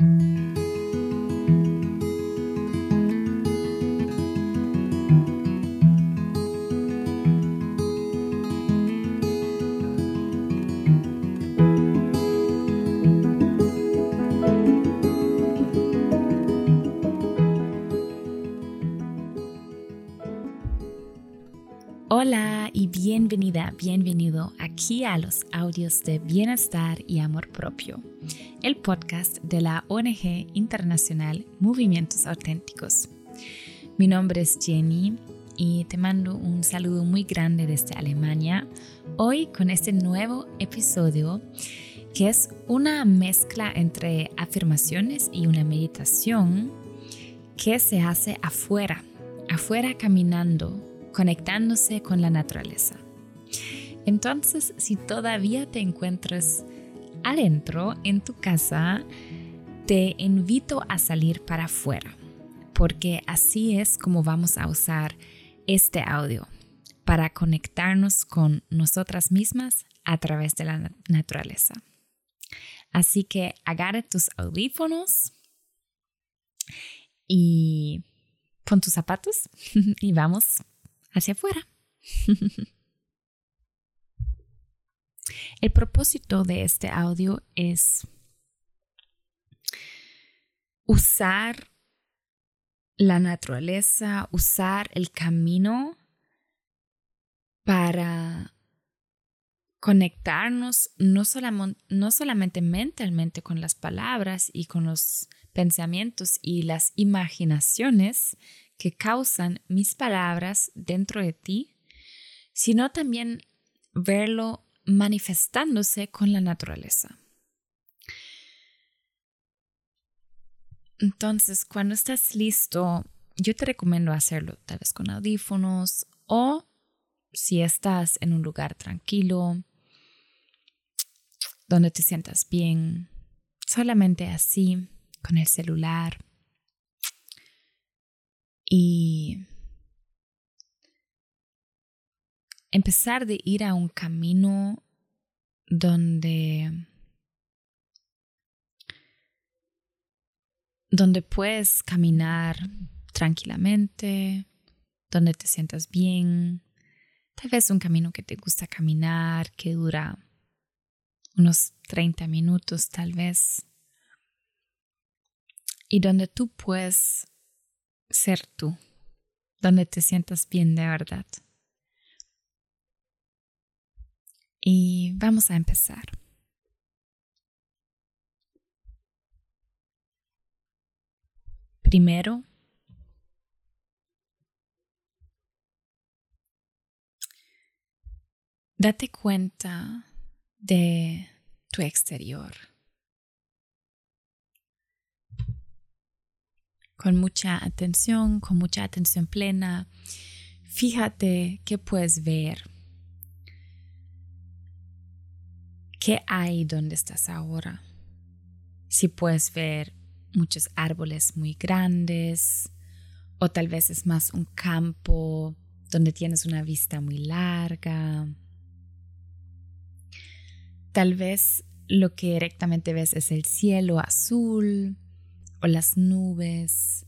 Hola y bienvenida, bienvenido aquí a los audios de Bienestar y Amor Propio, el podcast de la ONG Internacional Movimientos Auténticos. Mi nombre es Jenny y te mando un saludo muy grande desde Alemania, hoy con este nuevo episodio que es una mezcla entre afirmaciones y una meditación que se hace afuera, afuera caminando conectándose con la naturaleza. Entonces, si todavía te encuentras adentro en tu casa, te invito a salir para afuera, porque así es como vamos a usar este audio para conectarnos con nosotras mismas a través de la naturaleza. Así que agarre tus audífonos y pon tus zapatos y vamos hacia afuera. El propósito de este audio es usar la naturaleza, usar el camino para conectarnos no, no, solamente mentalmente con las palabras y con los pensamientos y las imaginaciones que causan mis palabras dentro de ti, sino también verlo manifestándose con la naturaleza. Entonces, cuando estás listo, yo te recomiendo hacerlo tal vez con audífonos o si estás en un lugar tranquilo, donde te sientas bien, solamente así, con el celular y empezar de ir a un camino donde donde puedes caminar tranquilamente, donde te sientas bien, tal vez un camino que te gusta caminar, que dura unos 30 minutos tal vez, y donde tú puedes ser tú, donde te sientas bien de verdad. Y vamos a empezar. Primero, date cuenta de tu exterior. con mucha atención, con mucha atención plena. Fíjate qué puedes ver. ¿Qué hay donde estás ahora? Si puedes ver muchos árboles muy grandes o tal vez es más un campo donde tienes una vista muy larga. Tal vez lo que directamente ves es el cielo azul o las nubes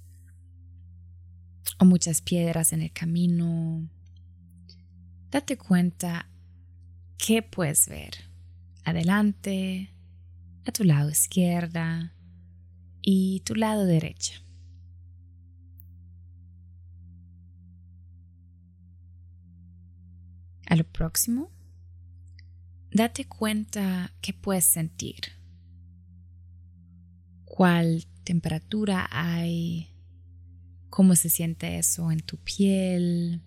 o muchas piedras en el camino. Date cuenta qué puedes ver adelante, a tu lado izquierda y tu lado derecha. A lo próximo, date cuenta qué puedes sentir. ¿Cuál temperatura hay, cómo se siente eso en tu piel,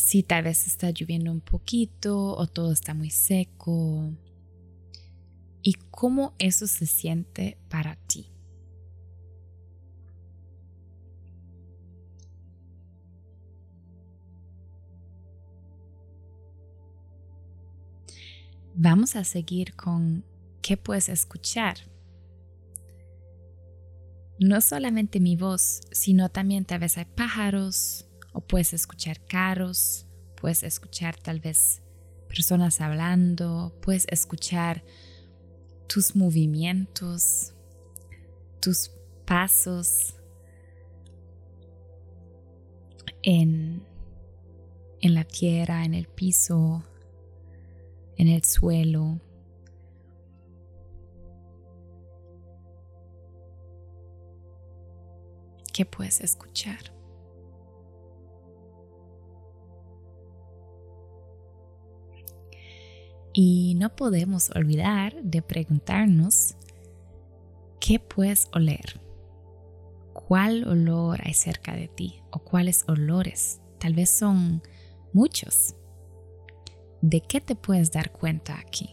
si tal vez está lloviendo un poquito o todo está muy seco y cómo eso se siente para ti. Vamos a seguir con qué puedes escuchar no solamente mi voz, sino también tal vez hay pájaros o puedes escuchar carros, puedes escuchar tal vez personas hablando, puedes escuchar tus movimientos, tus pasos en, en la tierra, en el piso, en el suelo. ¿Qué puedes escuchar? Y no podemos olvidar de preguntarnos, ¿qué puedes oler? ¿Cuál olor hay cerca de ti? ¿O cuáles olores? Tal vez son muchos. ¿De qué te puedes dar cuenta aquí?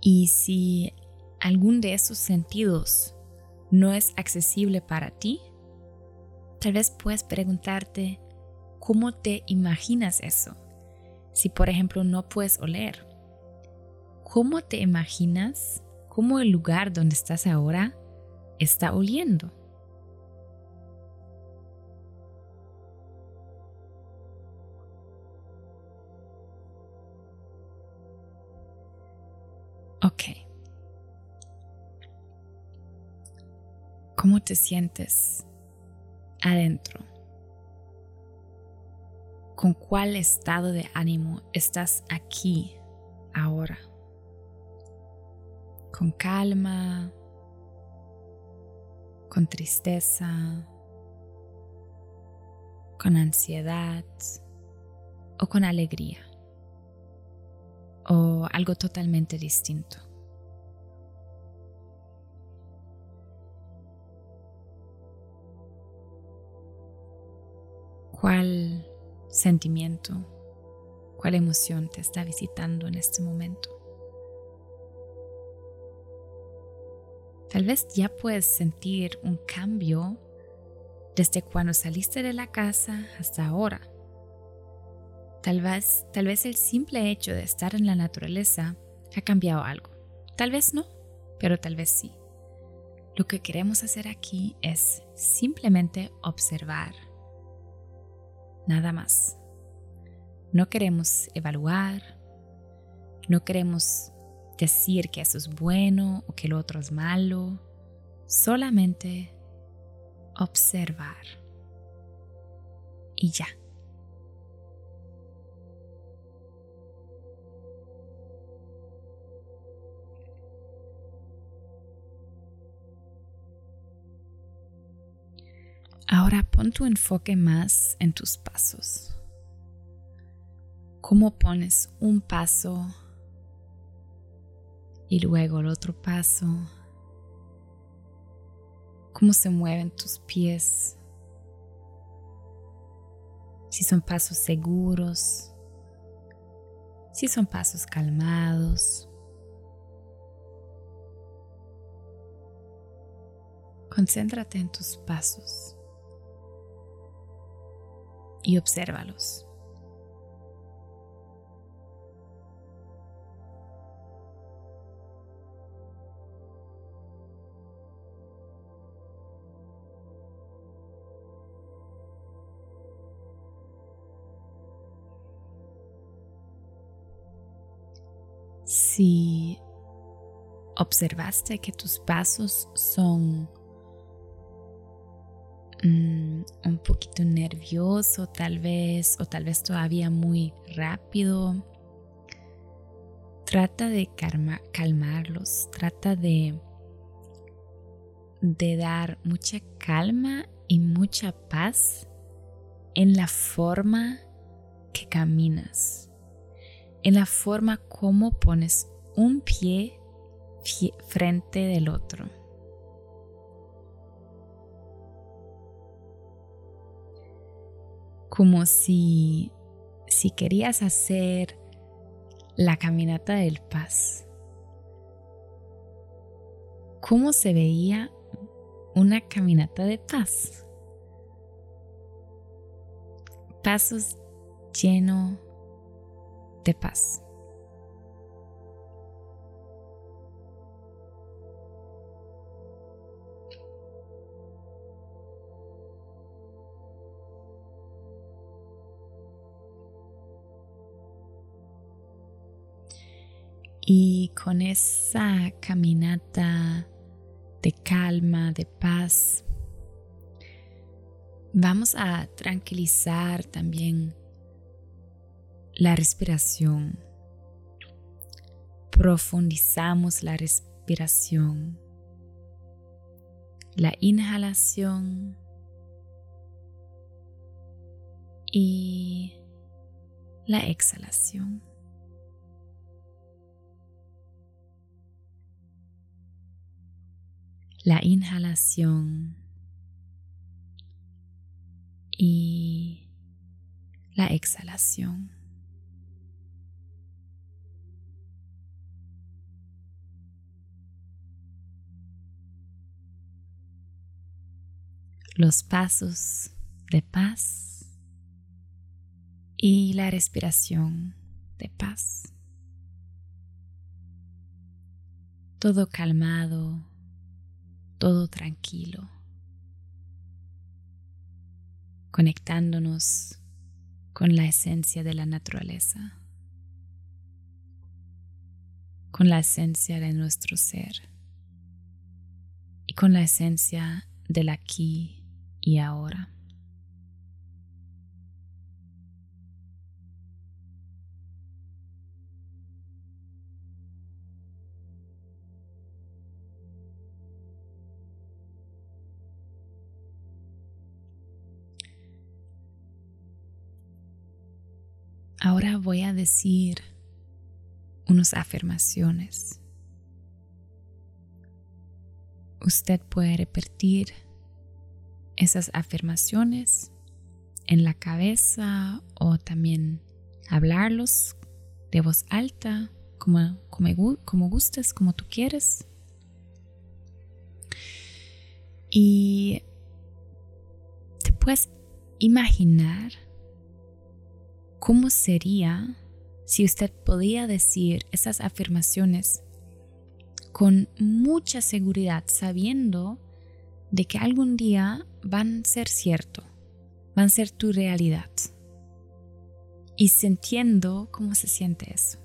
Y si algún de esos sentidos no es accesible para ti, tal vez puedes preguntarte cómo te imaginas eso. Si por ejemplo no puedes oler, ¿cómo te imaginas cómo el lugar donde estás ahora está oliendo? Te sientes adentro? ¿Con cuál estado de ánimo estás aquí ahora? ¿Con calma? ¿Con tristeza? ¿Con ansiedad? ¿O con alegría? ¿O algo totalmente distinto? Sentimiento, cuál emoción te está visitando en este momento? Tal vez ya puedes sentir un cambio desde cuando saliste de la casa hasta ahora. Tal vez, tal vez el simple hecho de estar en la naturaleza ha cambiado algo. Tal vez no, pero tal vez sí. Lo que queremos hacer aquí es simplemente observar nada más. No queremos evaluar, no queremos decir que eso es bueno o que lo otro es malo, solamente observar. Y ya. Ahora pon tu enfoque más en tus pasos. ¿Cómo pones un paso y luego el otro paso? ¿Cómo se mueven tus pies? Si son pasos seguros, si son pasos calmados. Concéntrate en tus pasos y obsérvalos. Si observaste que tus pasos son Mm, un poquito nervioso tal vez o tal vez todavía muy rápido. Trata de calmarlos, trata de, de dar mucha calma y mucha paz en la forma que caminas, en la forma como pones un pie frente del otro. Como si, si querías hacer la caminata del paz. ¿Cómo se veía una caminata de paz? Pasos lleno de paz. Y con esa caminata de calma, de paz, vamos a tranquilizar también la respiración. Profundizamos la respiración. La inhalación y la exhalación. La inhalación y la exhalación. Los pasos de paz y la respiración de paz. Todo calmado, todo tranquilo, conectándonos con la esencia de la naturaleza, con la esencia de nuestro ser. Y con la esencia del aquí y ahora. Ahora voy a decir unas afirmaciones. Usted puede repetir esas afirmaciones en la cabeza o también hablarlos de voz alta, como, como, gustes, como tú quieres. Y te puedes imaginar ¿Cómo sería si usted podía decir esas afirmaciones con mucha seguridad, sabiendo de que algún día van a ser cierto, van a ser tu realidad? Y sintiendo cómo se siente eso.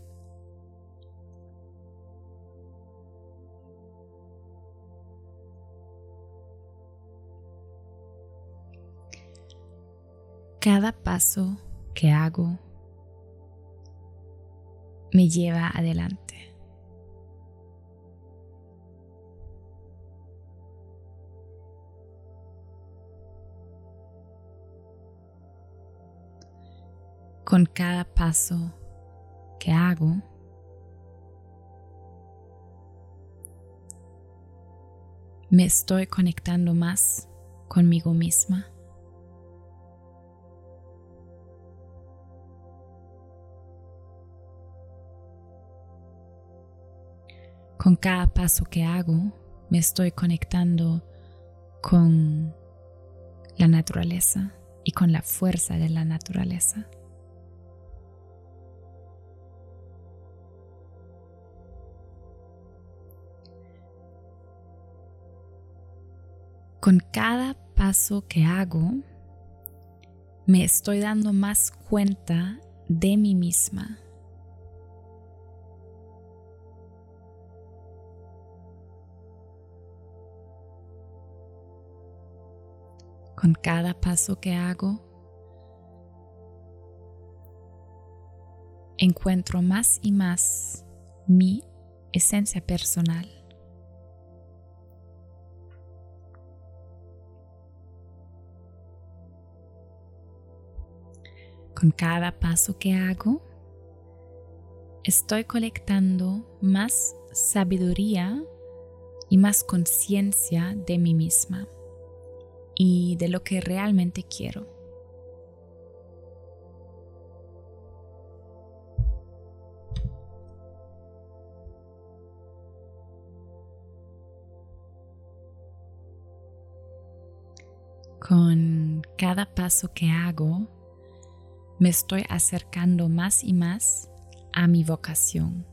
Cada paso que hago me lleva adelante. Con cada paso que hago, me estoy conectando más conmigo misma. Con cada paso que hago, me estoy conectando con la naturaleza y con la fuerza de la naturaleza. Con cada paso que hago, me estoy dando más cuenta de mí misma con cada paso que hago, encuentro más y más mi esencia personal. Con cada paso que hago, estoy colectando más sabiduría y más conciencia de mí misma y de lo que realmente quiero. Con cada paso que hago, me estoy acercando más y más a mi vocación.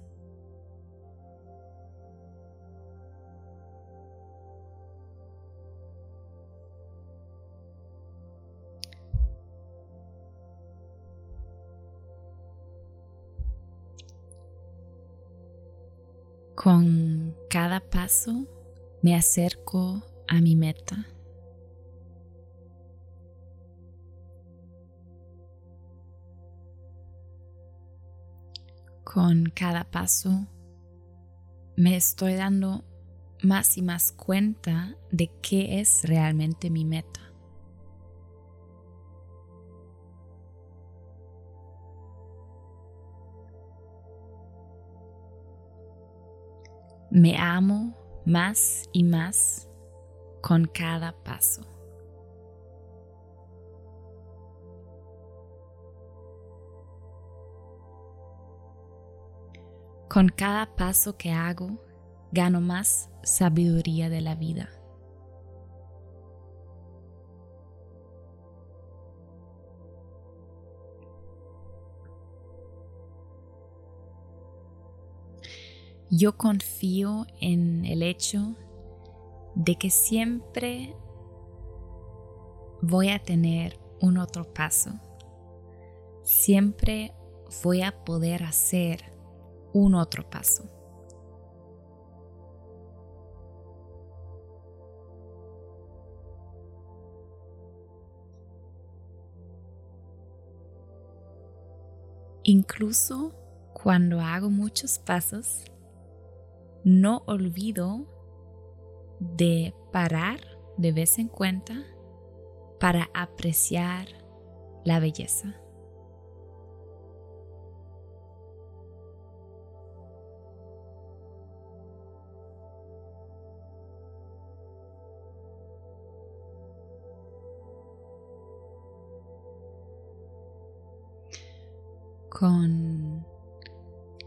Paso me acerco a mi meta. Con cada paso me estoy dando más y más cuenta de qué es realmente mi meta. Me amo más y más con cada paso. Con cada paso que hago, gano más sabiduría de la vida. Yo confío en el hecho de que siempre voy a tener un otro paso. Siempre voy a poder hacer un otro paso. Incluso cuando hago muchos pasos, no olvido de parar de vez en cuando para apreciar la belleza. Con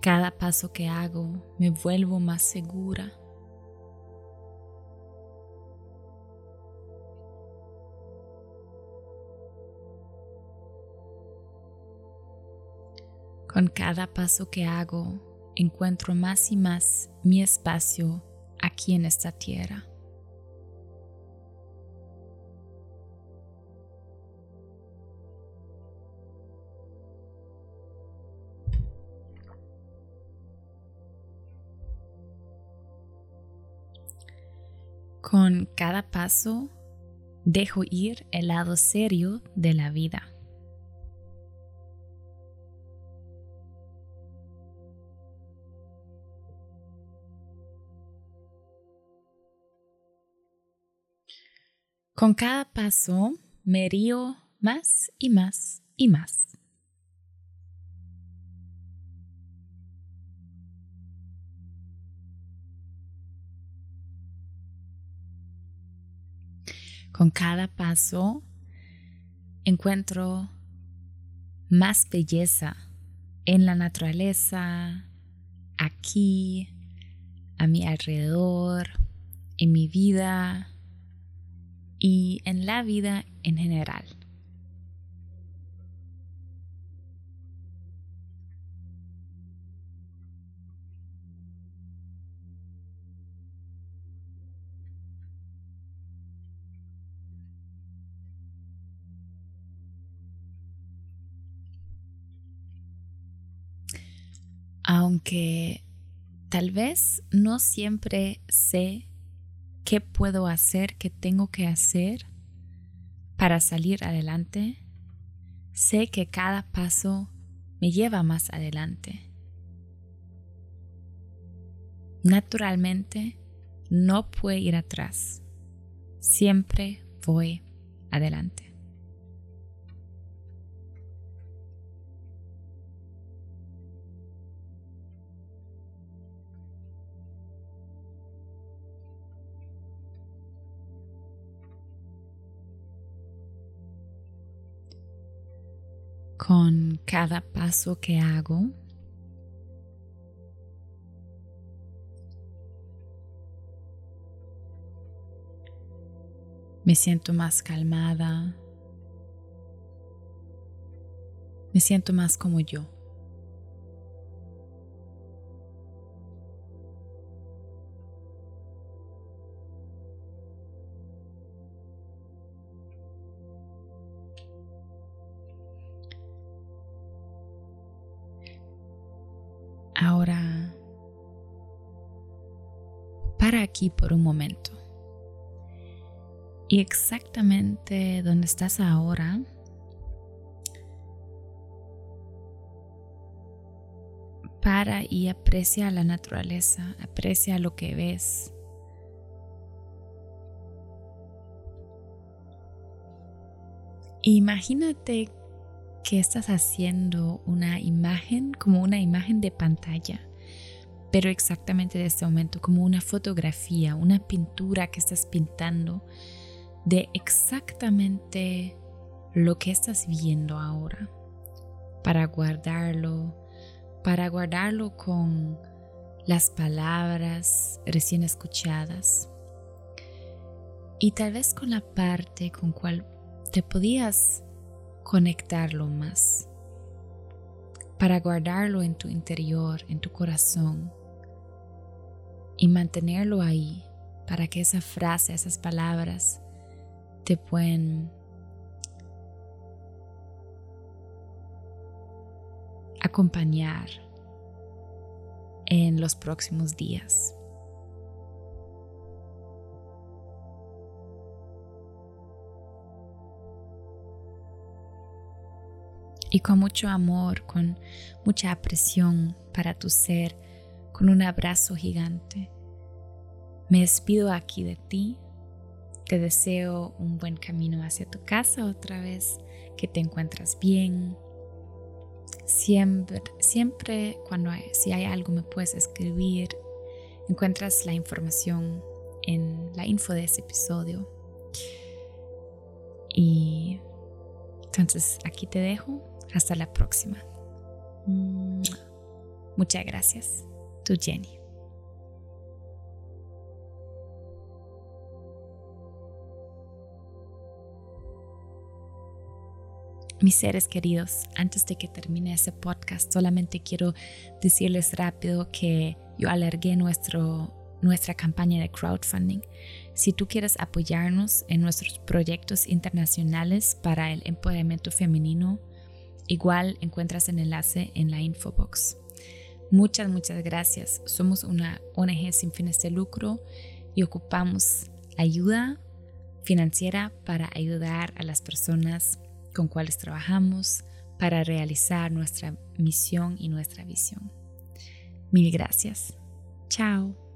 cada paso que hago me vuelvo más segura. Con cada paso que hago encuentro más y más mi espacio aquí en esta tierra. Con cada paso dejo ir el lado serio de la vida. Con cada paso me río más y más y más. Con cada paso encuentro más belleza en la naturaleza, aquí, a mi alrededor, en mi vida y en la vida en general. Aunque tal vez no siempre sé qué puedo hacer, qué tengo que hacer para salir adelante, sé que cada paso me lleva más adelante. Naturalmente, no puedo ir atrás. Siempre voy adelante. Con cada paso que hago. Me siento más calmada. Me siento más como yo. Por un momento. Y exactamente donde estás ahora, para y aprecia la naturaleza, aprecia lo que ves. Imagínate que estás haciendo una imagen como una imagen de pantalla, pero exactamente de este momento como una fotografía, una pintura que estás pintando de exactamente lo que estás viendo ahora, para guardarlo, para guardarlo con las palabras recién escuchadas. Y tal vez con la parte con cual te podías conectarlo más, para guardarlo en tu interior, en tu corazón y mantenerlo ahí para que esa frase, esas palabras te pueden acompañar en los próximos días. Y con mucho amor, con mucha apreciación para tu ser, con un abrazo gigante, me despido aquí de ti. Te deseo un buen camino hacia tu casa otra vez, que te encuentras bien, Siempre, siempre cuando si hay algo me puedes escribir. Encuentras la información en la info de ese episodio. Y entonces aquí te dejo. Hasta la próxima. Muchas gracias. Jenny. Mis seres queridos, antes de que termine ese podcast, solamente quiero decirles rápido que yo alargué nuestro, nuestra campaña de crowdfunding. Si tú quieres apoyarnos en nuestros proyectos internacionales para el empoderamiento femenino, igual encuentras el enlace en la infobox. Muchas, muchas gracias. Somos una ONG sin fines de lucro y ocupamos ayuda financiera para ayudar a las personas con cuales trabajamos para realizar nuestra misión y nuestra visión. Mil gracias. Chao.